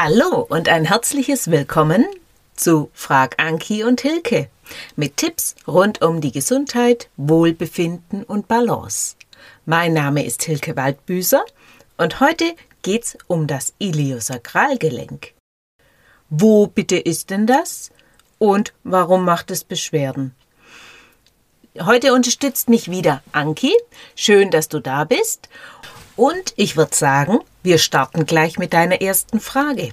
Hallo und ein herzliches Willkommen zu Frag Anki und Hilke mit Tipps rund um die Gesundheit, Wohlbefinden und Balance. Mein Name ist Hilke Waldbüßer und heute geht's um das Iliosakralgelenk. Wo bitte ist denn das und warum macht es Beschwerden? Heute unterstützt mich wieder Anki. Schön, dass du da bist. Und ich würde sagen, wir starten gleich mit deiner ersten Frage.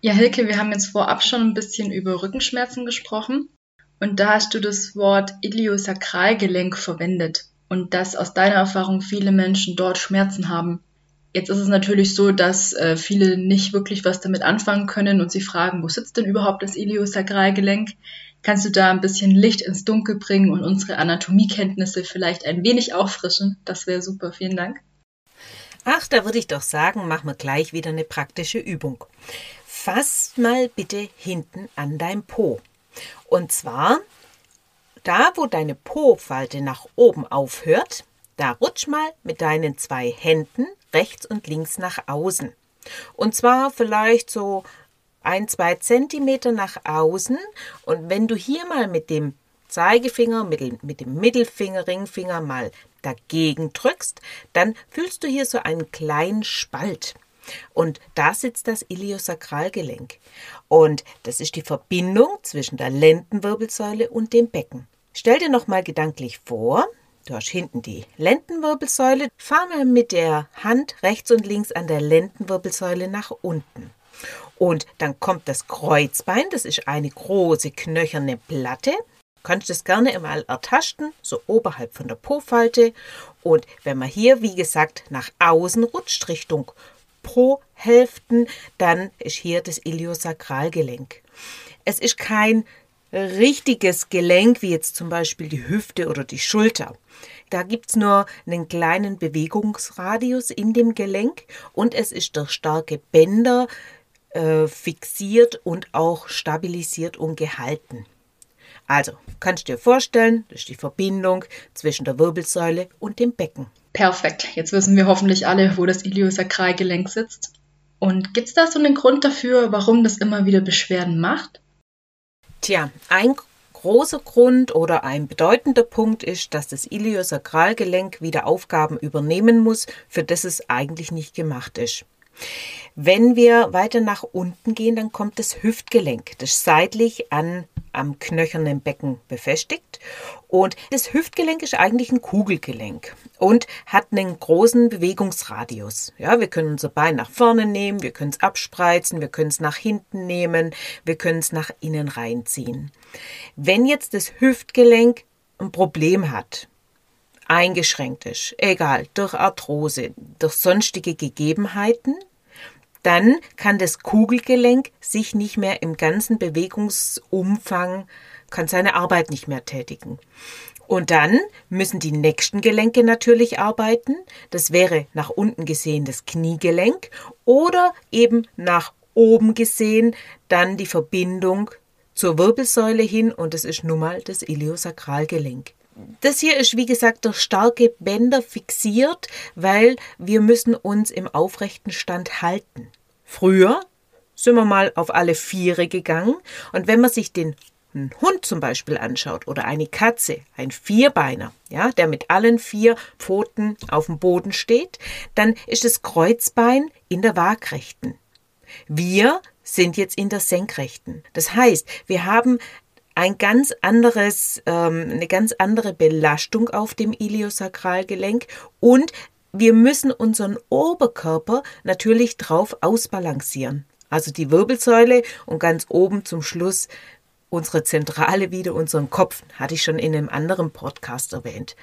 Ja, Hilke, wir haben jetzt vorab schon ein bisschen über Rückenschmerzen gesprochen. Und da hast du das Wort Iliosakralgelenk verwendet. Und dass aus deiner Erfahrung viele Menschen dort Schmerzen haben. Jetzt ist es natürlich so, dass äh, viele nicht wirklich was damit anfangen können und sie fragen, wo sitzt denn überhaupt das Iliosakralgelenk? Kannst du da ein bisschen Licht ins Dunkel bringen und unsere Anatomiekenntnisse vielleicht ein wenig auffrischen? Das wäre super. Vielen Dank. Ach, da würde ich doch sagen, machen wir gleich wieder eine praktische Übung. Fass mal bitte hinten an dein Po. Und zwar da, wo deine Po-Falte nach oben aufhört, da rutsch mal mit deinen zwei Händen rechts und links nach außen. Und zwar vielleicht so ein, zwei Zentimeter nach außen. Und wenn du hier mal mit dem Zeigefinger, mit, mit dem Mittelfinger, Ringfinger mal dagegen drückst, dann fühlst du hier so einen kleinen Spalt. Und da sitzt das Iliosakralgelenk. Und das ist die Verbindung zwischen der Lendenwirbelsäule und dem Becken. Stell dir noch mal gedanklich vor, du hast hinten die Lendenwirbelsäule, fahr mal mit der Hand rechts und links an der Lendenwirbelsäule nach unten. Und dann kommt das Kreuzbein, das ist eine große knöcherne Platte. Du kannst es gerne einmal ertasten, so oberhalb von der Po-Falte. Und wenn man hier, wie gesagt, nach außen rutscht, Richtung Po-Hälften, dann ist hier das Iliosakralgelenk. Es ist kein richtiges Gelenk, wie jetzt zum Beispiel die Hüfte oder die Schulter. Da gibt es nur einen kleinen Bewegungsradius in dem Gelenk und es ist durch starke Bänder äh, fixiert und auch stabilisiert und gehalten. Also, kannst du dir vorstellen, das ist die Verbindung zwischen der Wirbelsäule und dem Becken. Perfekt. Jetzt wissen wir hoffentlich alle, wo das Iliosakralgelenk sitzt. Und gibt es da so einen Grund dafür, warum das immer wieder Beschwerden macht? Tja, ein großer Grund oder ein bedeutender Punkt ist, dass das Iliosakralgelenk wieder Aufgaben übernehmen muss, für das es eigentlich nicht gemacht ist. Wenn wir weiter nach unten gehen, dann kommt das Hüftgelenk, das seitlich an am knöchernen Becken befestigt. Und das Hüftgelenk ist eigentlich ein Kugelgelenk und hat einen großen Bewegungsradius. Ja, wir können unser Bein nach vorne nehmen, wir können es abspreizen, wir können es nach hinten nehmen, wir können es nach innen reinziehen. Wenn jetzt das Hüftgelenk ein Problem hat, eingeschränkt ist, egal, durch Arthrose, durch sonstige Gegebenheiten, dann kann das Kugelgelenk sich nicht mehr im ganzen Bewegungsumfang, kann seine Arbeit nicht mehr tätigen. Und dann müssen die nächsten Gelenke natürlich arbeiten. Das wäre nach unten gesehen das Kniegelenk oder eben nach oben gesehen dann die Verbindung zur Wirbelsäule hin und das ist nun mal das Iliosakralgelenk. Das hier ist wie gesagt durch starke Bänder fixiert, weil wir müssen uns im aufrechten Stand halten. Früher sind wir mal auf alle Viere gegangen und wenn man sich den Hund zum Beispiel anschaut oder eine Katze, ein Vierbeiner, ja, der mit allen vier Pfoten auf dem Boden steht, dann ist das Kreuzbein in der Waagrechten. Wir sind jetzt in der Senkrechten. Das heißt, wir haben ein ganz anderes, ähm, eine ganz andere Belastung auf dem Iliosakralgelenk und wir müssen unseren Oberkörper natürlich drauf ausbalancieren. Also die Wirbelsäule und ganz oben zum Schluss unsere Zentrale wieder, unseren Kopf, hatte ich schon in einem anderen Podcast erwähnt.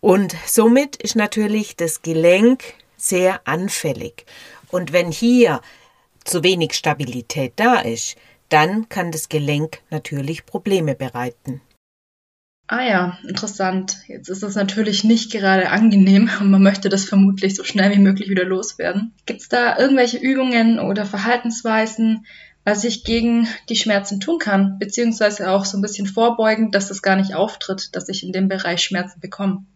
Und somit ist natürlich das Gelenk sehr anfällig. Und wenn hier zu wenig Stabilität da ist, dann kann das Gelenk natürlich Probleme bereiten. Ah ja, interessant. Jetzt ist das natürlich nicht gerade angenehm und man möchte das vermutlich so schnell wie möglich wieder loswerden. Gibt es da irgendwelche Übungen oder Verhaltensweisen, was ich gegen die Schmerzen tun kann, beziehungsweise auch so ein bisschen vorbeugen, dass das gar nicht auftritt, dass ich in dem Bereich Schmerzen bekomme?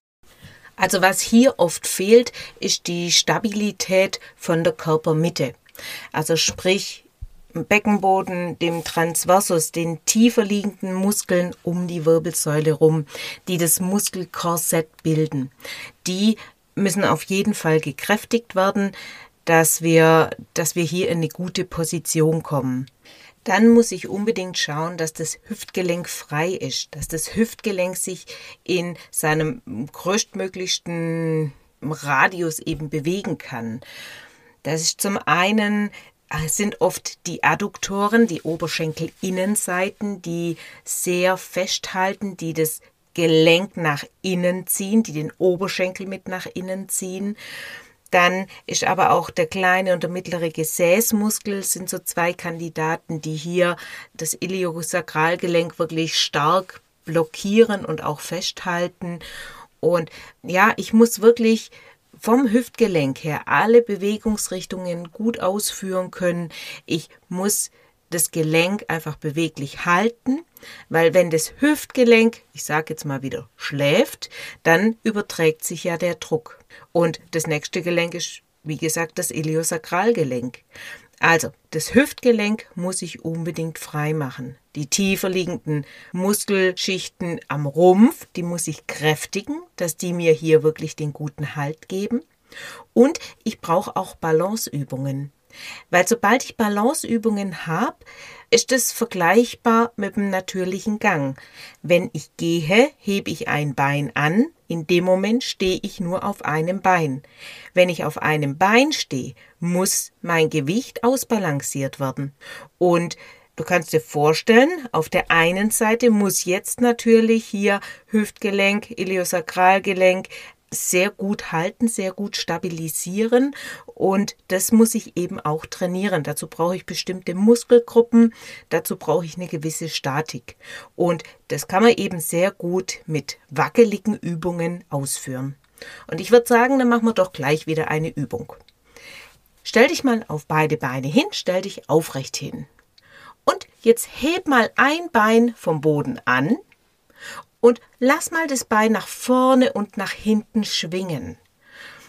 Also was hier oft fehlt, ist die Stabilität von der Körpermitte. Also sprich Beckenboden, dem Transversus, den tiefer liegenden Muskeln um die Wirbelsäule rum, die das Muskelkorsett bilden. Die müssen auf jeden Fall gekräftigt werden, dass wir, dass wir hier in eine gute Position kommen. Dann muss ich unbedingt schauen, dass das Hüftgelenk frei ist, dass das Hüftgelenk sich in seinem größtmöglichsten Radius eben bewegen kann. Das ist zum einen äh, sind oft die Adduktoren, die Oberschenkelinnenseiten, die sehr festhalten, die das Gelenk nach innen ziehen, die den Oberschenkel mit nach innen ziehen. Dann ist aber auch der kleine und der mittlere Gesäßmuskel sind so zwei Kandidaten, die hier das Iliosakralgelenk wirklich stark blockieren und auch festhalten. Und ja, ich muss wirklich vom Hüftgelenk her alle Bewegungsrichtungen gut ausführen können. Ich muss das Gelenk einfach beweglich halten, weil wenn das Hüftgelenk, ich sage jetzt mal wieder, schläft, dann überträgt sich ja der Druck. Und das nächste Gelenk ist, wie gesagt, das Iliosakralgelenk. Also, das Hüftgelenk muss ich unbedingt frei machen. Die tiefer liegenden Muskelschichten am Rumpf, die muss ich kräftigen, dass die mir hier wirklich den guten Halt geben. Und ich brauche auch Balanceübungen. Weil sobald ich Balanceübungen habe, ist es vergleichbar mit dem natürlichen Gang. Wenn ich gehe, hebe ich ein Bein an, in dem Moment stehe ich nur auf einem Bein. Wenn ich auf einem Bein stehe, muss mein Gewicht ausbalanciert werden. Und Du kannst dir vorstellen, auf der einen Seite muss jetzt natürlich hier Hüftgelenk, Iliosakralgelenk, sehr gut halten, sehr gut stabilisieren und das muss ich eben auch trainieren. Dazu brauche ich bestimmte Muskelgruppen, dazu brauche ich eine gewisse Statik und das kann man eben sehr gut mit wackeligen Übungen ausführen. Und ich würde sagen, dann machen wir doch gleich wieder eine Übung. Stell dich mal auf beide Beine hin, stell dich aufrecht hin. Jetzt heb mal ein Bein vom Boden an und lass mal das Bein nach vorne und nach hinten schwingen.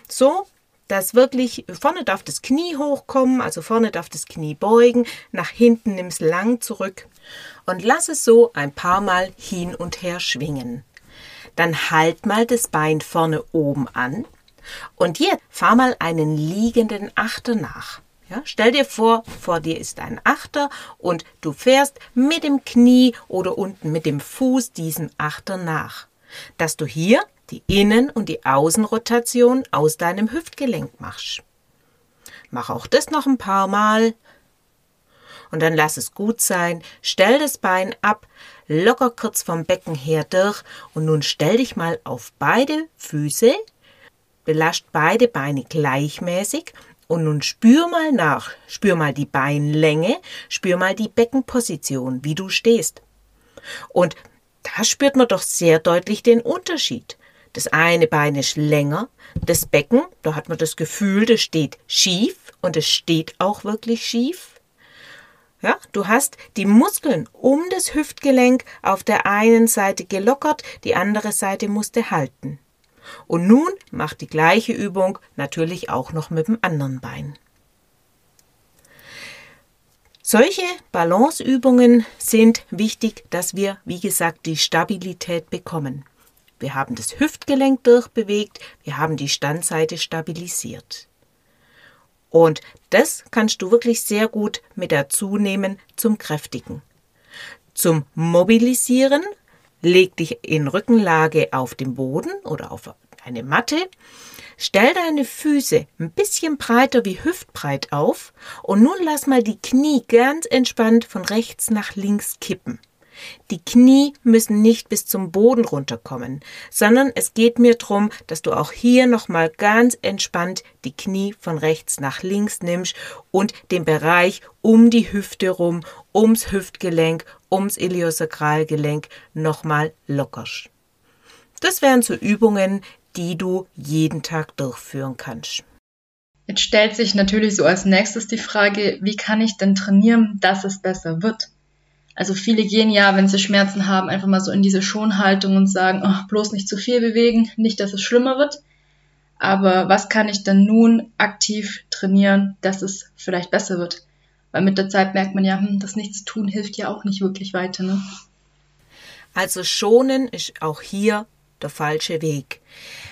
So, dass wirklich vorne darf das Knie hochkommen, also vorne darf das Knie beugen, nach hinten nimm es lang zurück und lass es so ein paar Mal hin und her schwingen. Dann halt mal das Bein vorne oben an und jetzt fahr mal einen liegenden Achter nach. Ja, stell dir vor, vor dir ist ein Achter und du fährst mit dem Knie oder unten mit dem Fuß diesem Achter nach, dass du hier die Innen- und die Außenrotation aus deinem Hüftgelenk machst. Mach auch das noch ein paar Mal. Und dann lass es gut sein, stell das Bein ab, locker kurz vom Becken her durch. Und nun stell dich mal auf beide Füße, belast beide Beine gleichmäßig und nun spür mal nach, spür mal die Beinlänge, spür mal die Beckenposition, wie du stehst. Und da spürt man doch sehr deutlich den Unterschied. Das eine Bein ist länger, das Becken, da hat man das Gefühl, das steht schief und es steht auch wirklich schief. Ja, du hast die Muskeln um das Hüftgelenk auf der einen Seite gelockert, die andere Seite musste halten. Und nun mach die gleiche Übung natürlich auch noch mit dem anderen Bein. Solche Balanceübungen sind wichtig, dass wir, wie gesagt, die Stabilität bekommen. Wir haben das Hüftgelenk durchbewegt, wir haben die Standseite stabilisiert. Und das kannst du wirklich sehr gut mit dazu nehmen zum Kräftigen. Zum Mobilisieren Leg dich in Rückenlage auf dem Boden oder auf eine Matte. Stell deine Füße ein bisschen breiter wie hüftbreit auf und nun lass mal die Knie ganz entspannt von rechts nach links kippen. Die Knie müssen nicht bis zum Boden runterkommen, sondern es geht mir darum, dass du auch hier nochmal ganz entspannt die Knie von rechts nach links nimmst und den Bereich um die Hüfte rum, ums Hüftgelenk, ums Iliosakralgelenk nochmal lockerst. Das wären so Übungen, die du jeden Tag durchführen kannst. Jetzt stellt sich natürlich so als nächstes die Frage, wie kann ich denn trainieren, dass es besser wird? Also viele gehen ja, wenn sie Schmerzen haben, einfach mal so in diese Schonhaltung und sagen, oh, bloß nicht zu viel bewegen, nicht, dass es schlimmer wird. Aber was kann ich denn nun aktiv trainieren, dass es vielleicht besser wird? Weil mit der Zeit merkt man ja, hm, das Nichtstun hilft ja auch nicht wirklich weiter. Ne? Also schonen ist auch hier der falsche Weg.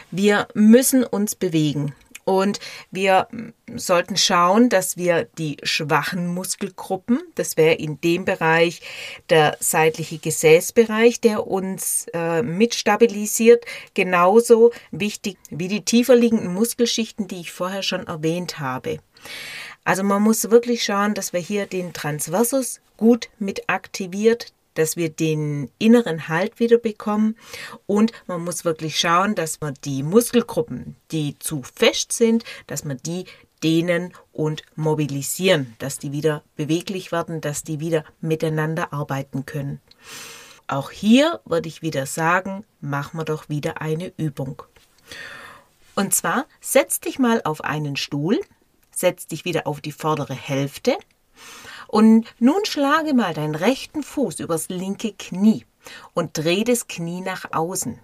Wir müssen uns bewegen. Und wir sollten schauen, dass wir die schwachen Muskelgruppen, das wäre in dem Bereich der seitliche Gesäßbereich, der uns äh, mitstabilisiert, genauso wichtig wie die tiefer liegenden Muskelschichten, die ich vorher schon erwähnt habe. Also man muss wirklich schauen, dass wir hier den Transversus gut mit aktiviert, dass wir den inneren Halt wieder bekommen und man muss wirklich schauen, dass man die Muskelgruppen, die zu fest sind, dass man die dehnen und mobilisieren, dass die wieder beweglich werden, dass die wieder miteinander arbeiten können. Auch hier würde ich wieder sagen, machen wir doch wieder eine Übung. Und zwar setz dich mal auf einen Stuhl, setz dich wieder auf die vordere Hälfte und nun schlage mal deinen rechten Fuß übers linke Knie und dreh das Knie nach außen.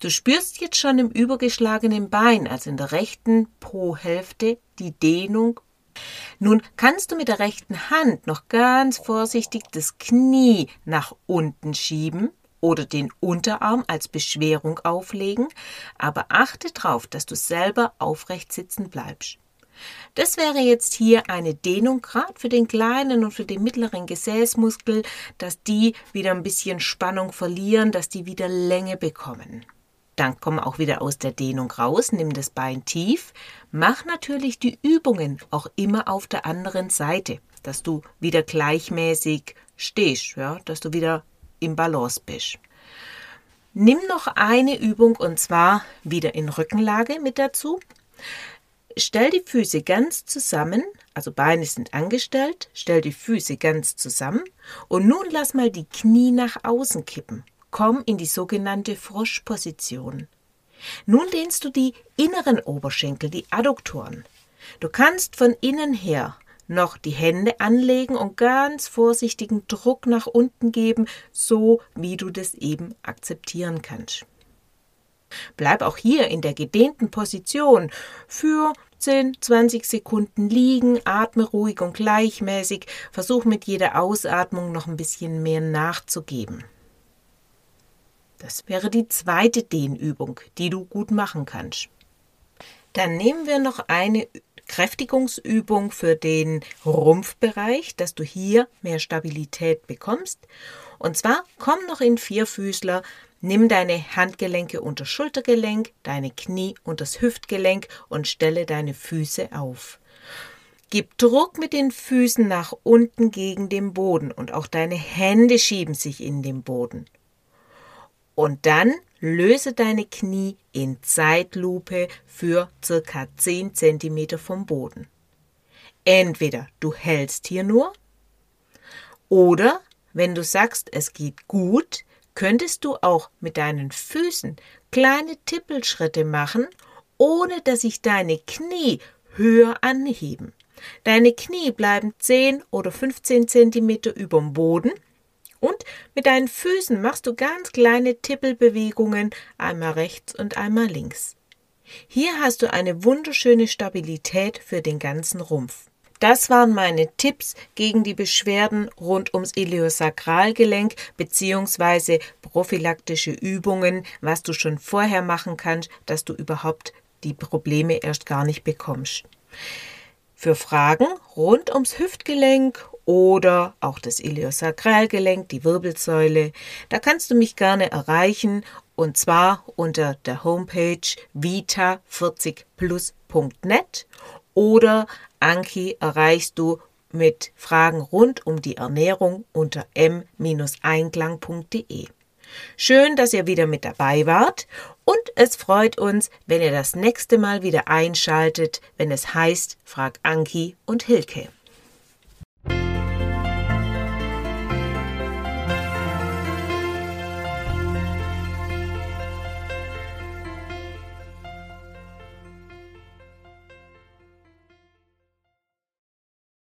Du spürst jetzt schon im übergeschlagenen Bein, also in der rechten Po-Hälfte, die Dehnung. Nun kannst du mit der rechten Hand noch ganz vorsichtig das Knie nach unten schieben oder den Unterarm als Beschwerung auflegen, aber achte darauf, dass du selber aufrecht sitzen bleibst. Das wäre jetzt hier eine Dehnung gerade für den kleinen und für den mittleren Gesäßmuskel, dass die wieder ein bisschen Spannung verlieren, dass die wieder Länge bekommen. Dann komm auch wieder aus der Dehnung raus, nimm das Bein tief, mach natürlich die Übungen auch immer auf der anderen Seite, dass du wieder gleichmäßig stehst, ja, dass du wieder im Balance bist. Nimm noch eine Übung und zwar wieder in Rückenlage mit dazu. Stell die Füße ganz zusammen, also Beine sind angestellt, stell die Füße ganz zusammen und nun lass mal die Knie nach außen kippen. Komm in die sogenannte Froschposition. Nun dehnst du die inneren Oberschenkel, die Adduktoren. Du kannst von innen her noch die Hände anlegen und ganz vorsichtigen Druck nach unten geben, so wie du das eben akzeptieren kannst. Bleib auch hier in der gedehnten Position für 10, 20 Sekunden liegen, atme ruhig und gleichmäßig, versuch mit jeder Ausatmung noch ein bisschen mehr nachzugeben. Das wäre die zweite Dehnübung, die du gut machen kannst. Dann nehmen wir noch eine Kräftigungsübung für den Rumpfbereich, dass du hier mehr Stabilität bekommst. Und zwar komm noch in Vierfüßler Nimm deine Handgelenke unter Schultergelenk, deine Knie und das Hüftgelenk und stelle deine Füße auf. Gib Druck mit den Füßen nach unten gegen den Boden und auch deine Hände schieben sich in den Boden. Und dann löse deine Knie in Zeitlupe für circa 10 cm vom Boden. Entweder du hältst hier nur oder wenn du sagst, es geht gut, könntest du auch mit deinen Füßen kleine Tippelschritte machen, ohne dass sich deine Knie höher anheben. Deine Knie bleiben 10 oder 15 Zentimeter über dem Boden und mit deinen Füßen machst du ganz kleine Tippelbewegungen, einmal rechts und einmal links. Hier hast du eine wunderschöne Stabilität für den ganzen Rumpf. Das waren meine Tipps gegen die Beschwerden rund ums Iliosakralgelenk bzw. prophylaktische Übungen, was du schon vorher machen kannst, dass du überhaupt die Probleme erst gar nicht bekommst. Für Fragen rund ums Hüftgelenk oder auch das Iliosakralgelenk, die Wirbelsäule, da kannst du mich gerne erreichen und zwar unter der Homepage vita40plus.net oder Anki erreichst du mit Fragen rund um die Ernährung unter m-einklang.de. Schön, dass ihr wieder mit dabei wart und es freut uns, wenn ihr das nächste Mal wieder einschaltet, wenn es heißt Frag Anki und Hilke.